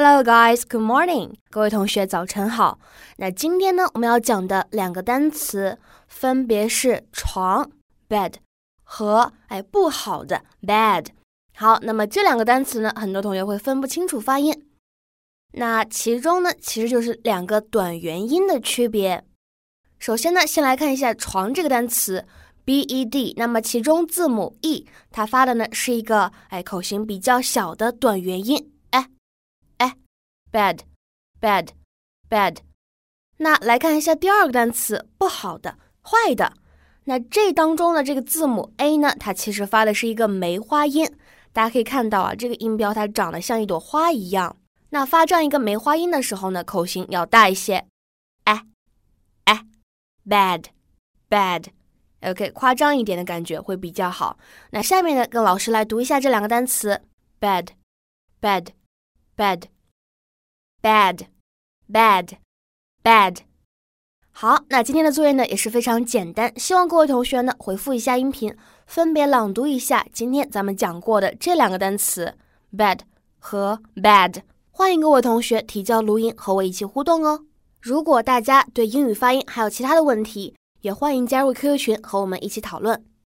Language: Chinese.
Hello, guys. Good morning. 各位同学，早晨好。那今天呢，我们要讲的两个单词分别是床 （bed） 和哎不好的 （bad）。好，那么这两个单词呢，很多同学会分不清楚发音。那其中呢，其实就是两个短元音的区别。首先呢，先来看一下床这个单词 b e d。那么其中字母 e，它发的呢是一个哎口型比较小的短元音。Bad, bad, bad。那来看一下第二个单词，不好的、坏的。那这当中的这个字母 a 呢，它其实发的是一个梅花音。大家可以看到啊，这个音标它长得像一朵花一样。那发这样一个梅花音的时候呢，口型要大一些。哎，哎，bad, bad。OK，夸张一点的感觉会比较好。那下面呢，跟老师来读一下这两个单词：bad, bad, bad。Bad, bad, bad。好，那今天的作业呢也是非常简单，希望各位同学呢回复一下音频，分别朗读一下今天咱们讲过的这两个单词 bad 和 bad。欢迎各位同学提交录音和我一起互动哦。如果大家对英语发音还有其他的问题，也欢迎加入 QQ 群和我们一起讨论。